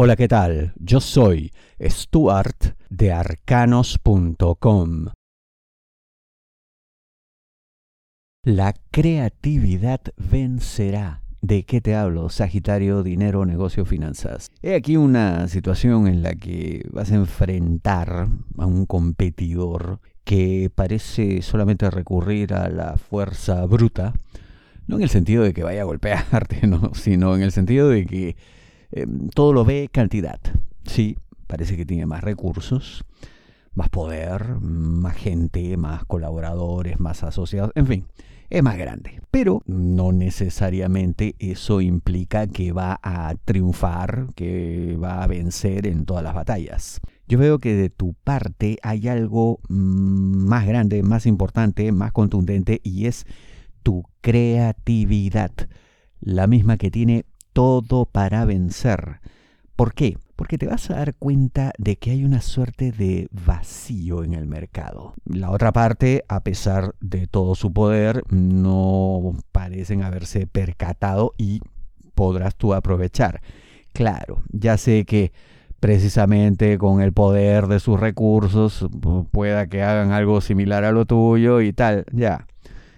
Hola, ¿qué tal? Yo soy Stuart de arcanos.com. La creatividad vencerá. ¿De qué te hablo? Sagitario, dinero, negocio, finanzas. He aquí una situación en la que vas a enfrentar a un competidor que parece solamente recurrir a la fuerza bruta, no en el sentido de que vaya a golpearte, ¿no? sino en el sentido de que Em, todo lo ve cantidad. Sí, parece que tiene más recursos, más poder, más gente, más colaboradores, más asociados, en fin, es más grande. Pero no necesariamente eso implica que va a triunfar, que va a vencer en todas las batallas. Yo veo que de tu parte hay algo mm, más grande, más importante, más contundente y es tu creatividad, la misma que tiene todo para vencer. ¿Por qué? Porque te vas a dar cuenta de que hay una suerte de vacío en el mercado. La otra parte, a pesar de todo su poder, no parecen haberse percatado y podrás tú aprovechar. Claro, ya sé que precisamente con el poder de sus recursos pueda que hagan algo similar a lo tuyo y tal, ya.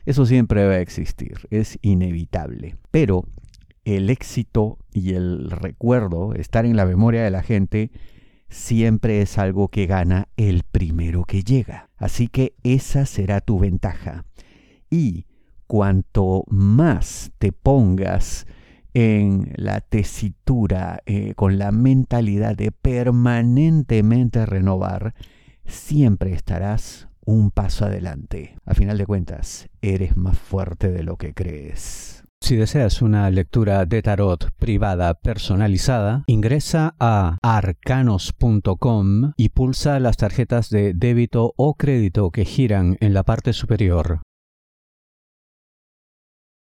Eso siempre va a existir, es inevitable. Pero el éxito y el recuerdo, estar en la memoria de la gente, siempre es algo que gana el primero que llega. Así que esa será tu ventaja. Y cuanto más te pongas en la tesitura, eh, con la mentalidad de permanentemente renovar, siempre estarás un paso adelante. A final de cuentas, eres más fuerte de lo que crees. Si deseas una lectura de tarot privada personalizada, ingresa a arcanos.com y pulsa las tarjetas de débito o crédito que giran en la parte superior.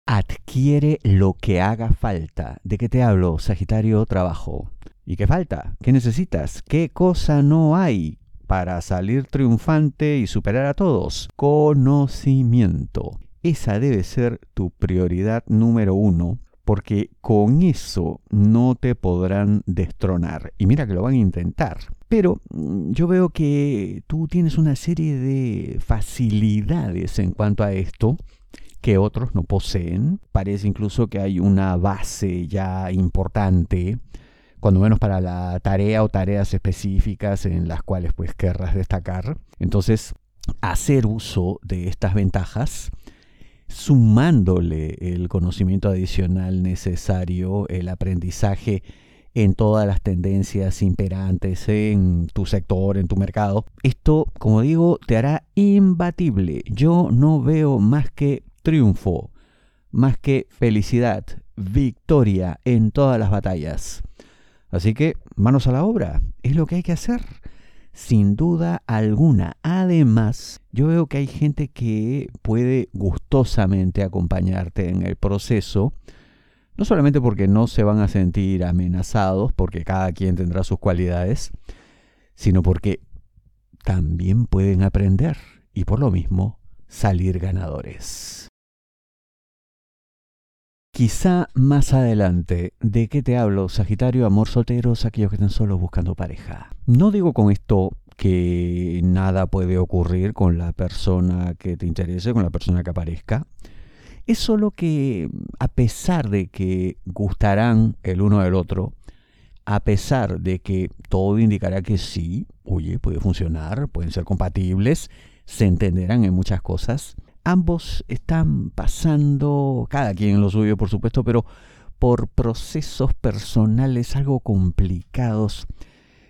Adquiere lo que haga falta. ¿De qué te hablo, Sagitario? Trabajo. ¿Y qué falta? ¿Qué necesitas? ¿Qué cosa no hay para salir triunfante y superar a todos? Conocimiento. Esa debe ser tu prioridad número uno, porque con eso no te podrán destronar. Y mira que lo van a intentar. Pero mm, yo veo que tú tienes una serie de facilidades en cuanto a esto que otros no poseen. Parece incluso que hay una base ya importante, cuando menos para la tarea o tareas específicas en las cuales pues querrás destacar. Entonces, hacer uso de estas ventajas sumándole el conocimiento adicional necesario, el aprendizaje en todas las tendencias imperantes en tu sector, en tu mercado. Esto, como digo, te hará imbatible. Yo no veo más que triunfo, más que felicidad, victoria en todas las batallas. Así que, manos a la obra, es lo que hay que hacer sin duda alguna. Además, yo veo que hay gente que puede gustosamente acompañarte en el proceso, no solamente porque no se van a sentir amenazados, porque cada quien tendrá sus cualidades, sino porque también pueden aprender y por lo mismo salir ganadores. Quizá más adelante, ¿de qué te hablo? Sagitario, amor solteros, aquellos que están solos buscando pareja. No digo con esto que nada puede ocurrir con la persona que te interese, con la persona que aparezca. Es solo que a pesar de que gustarán el uno del otro, a pesar de que todo indicará que sí, oye, puede funcionar, pueden ser compatibles, se entenderán en muchas cosas, ambos están pasando, cada quien en lo suyo por supuesto, pero por procesos personales algo complicados.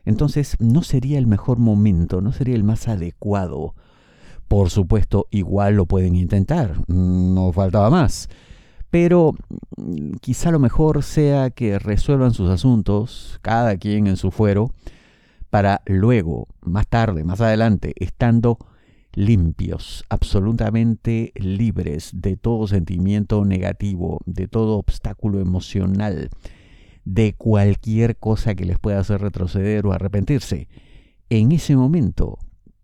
Entonces no sería el mejor momento, no sería el más adecuado. Por supuesto, igual lo pueden intentar, no faltaba más. Pero mm, quizá lo mejor sea que resuelvan sus asuntos, cada quien en su fuero, para luego, más tarde, más adelante, estando limpios, absolutamente libres de todo sentimiento negativo, de todo obstáculo emocional, de cualquier cosa que les pueda hacer retroceder o arrepentirse. En ese momento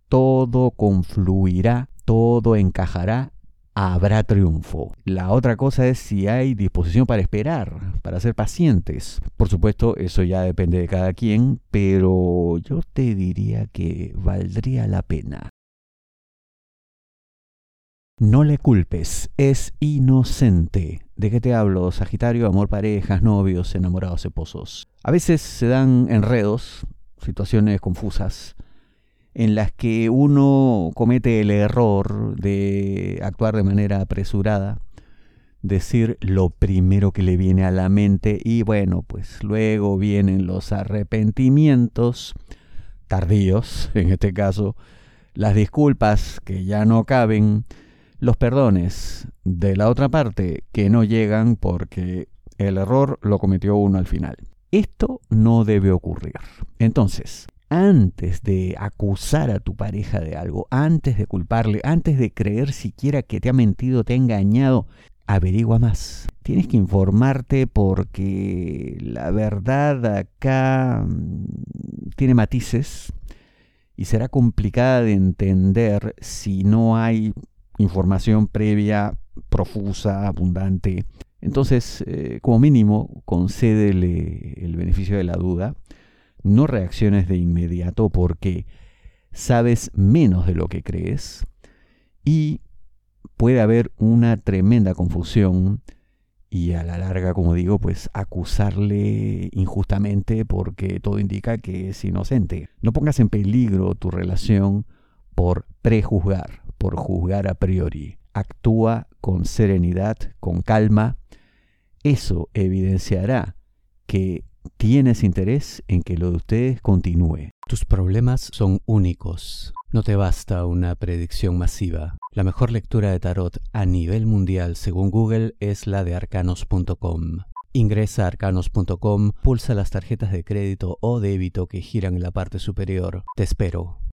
todo confluirá, todo encajará habrá triunfo. La otra cosa es si hay disposición para esperar, para ser pacientes. Por supuesto, eso ya depende de cada quien, pero yo te diría que valdría la pena. No le culpes, es inocente. ¿De qué te hablo? Sagitario, amor, parejas, novios, enamorados, esposos. A veces se dan enredos, situaciones confusas, en las que uno comete el error de actuar de manera apresurada, decir lo primero que le viene a la mente y bueno, pues luego vienen los arrepentimientos tardíos, en este caso, las disculpas que ya no caben, los perdones de la otra parte que no llegan porque el error lo cometió uno al final. Esto no debe ocurrir. Entonces, antes de acusar a tu pareja de algo, antes de culparle, antes de creer siquiera que te ha mentido, te ha engañado, averigua más. Tienes que informarte porque la verdad acá mm, tiene matices y será complicada de entender si no hay información previa, profusa, abundante. Entonces, eh, como mínimo, concédele el beneficio de la duda. No reacciones de inmediato porque sabes menos de lo que crees y puede haber una tremenda confusión y a la larga, como digo, pues acusarle injustamente porque todo indica que es inocente. No pongas en peligro tu relación por prejuzgar por juzgar a priori. Actúa con serenidad, con calma. Eso evidenciará que tienes interés en que lo de ustedes continúe. Tus problemas son únicos. No te basta una predicción masiva. La mejor lectura de tarot a nivel mundial según Google es la de arcanos.com. Ingresa a arcanos.com, pulsa las tarjetas de crédito o débito que giran en la parte superior. Te espero.